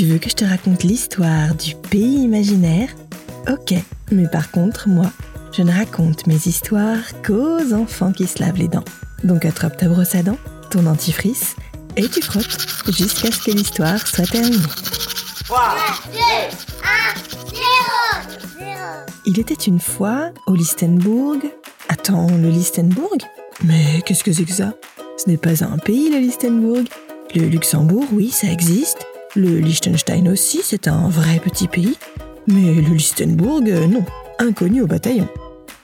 Tu veux que je te raconte l'histoire du pays imaginaire? Ok, mais par contre, moi, je ne raconte mes histoires qu'aux enfants qui se lavent les dents. Donc attrape ta brosse à dents, ton dentifrice, et tu frottes jusqu'à ce que l'histoire soit terminée. 3, 2, 1, 0, Il était une fois au Listenbourg. Attends, le Listenbourg Mais qu'est-ce que c'est que ça? Ce n'est pas un pays, le Listenbourg. Le Luxembourg, oui, ça existe. Le Liechtenstein aussi, c'est un vrai petit pays. Mais le Listenbourg, euh, non, inconnu au bataillon.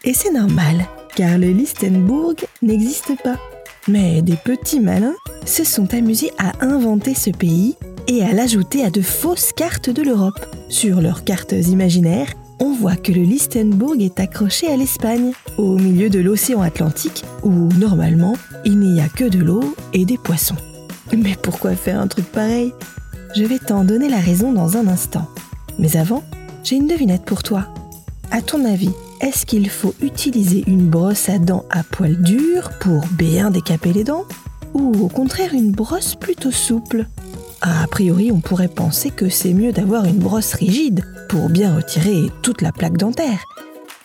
Et c'est normal, car le Listenbourg n'existe pas. Mais des petits malins se sont amusés à inventer ce pays et à l'ajouter à de fausses cartes de l'Europe. Sur leurs cartes imaginaires, on voit que le Listenbourg est accroché à l'Espagne, au milieu de l'océan Atlantique, où normalement il n'y a que de l'eau et des poissons. Mais pourquoi faire un truc pareil? Je vais t'en donner la raison dans un instant. Mais avant, j'ai une devinette pour toi. À ton avis, est-ce qu'il faut utiliser une brosse à dents à poil dur pour bien décaper les dents Ou au contraire une brosse plutôt souple? A priori, on pourrait penser que c'est mieux d'avoir une brosse rigide pour bien retirer toute la plaque dentaire.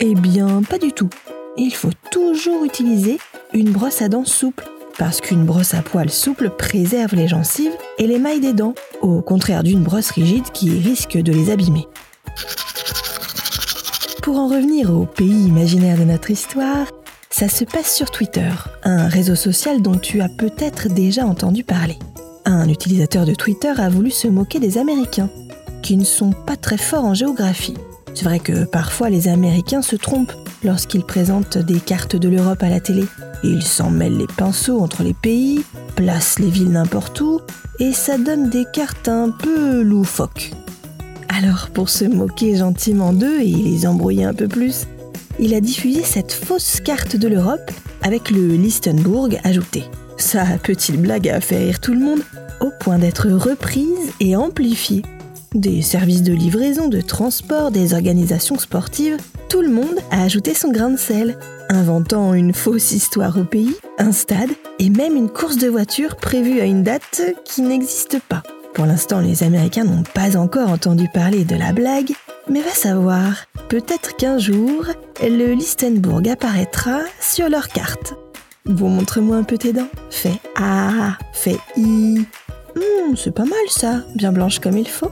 Eh bien, pas du tout. Il faut toujours utiliser une brosse à dents souple parce qu'une brosse à poil souple préserve les gencives et les mailles des dents, au contraire d'une brosse rigide qui risque de les abîmer. Pour en revenir au pays imaginaire de notre histoire, ça se passe sur Twitter, un réseau social dont tu as peut-être déjà entendu parler. Un utilisateur de Twitter a voulu se moquer des Américains, qui ne sont pas très forts en géographie. C'est vrai que parfois les Américains se trompent lorsqu'ils présentent des cartes de l'Europe à la télé. Ils s'en mêlent les pinceaux entre les pays, placent les villes n'importe où, et ça donne des cartes un peu loufoques. Alors, pour se moquer gentiment d'eux et les embrouiller un peu plus, il a diffusé cette fausse carte de l'Europe avec le Listenbourg ajouté. Sa petite blague a fait rire tout le monde au point d'être reprise et amplifiée. Des services de livraison, de transport, des organisations sportives, tout le monde a ajouté son grain de sel, inventant une fausse histoire au pays, un stade et même une course de voiture prévue à une date qui n'existe pas. Pour l'instant, les Américains n'ont pas encore entendu parler de la blague, mais va savoir, peut-être qu'un jour, le Listenbourg apparaîtra sur leur carte. Bon, montre-moi un peu tes dents. Fais A, fais I. Hmm, c'est pas mal ça, bien blanche comme il faut.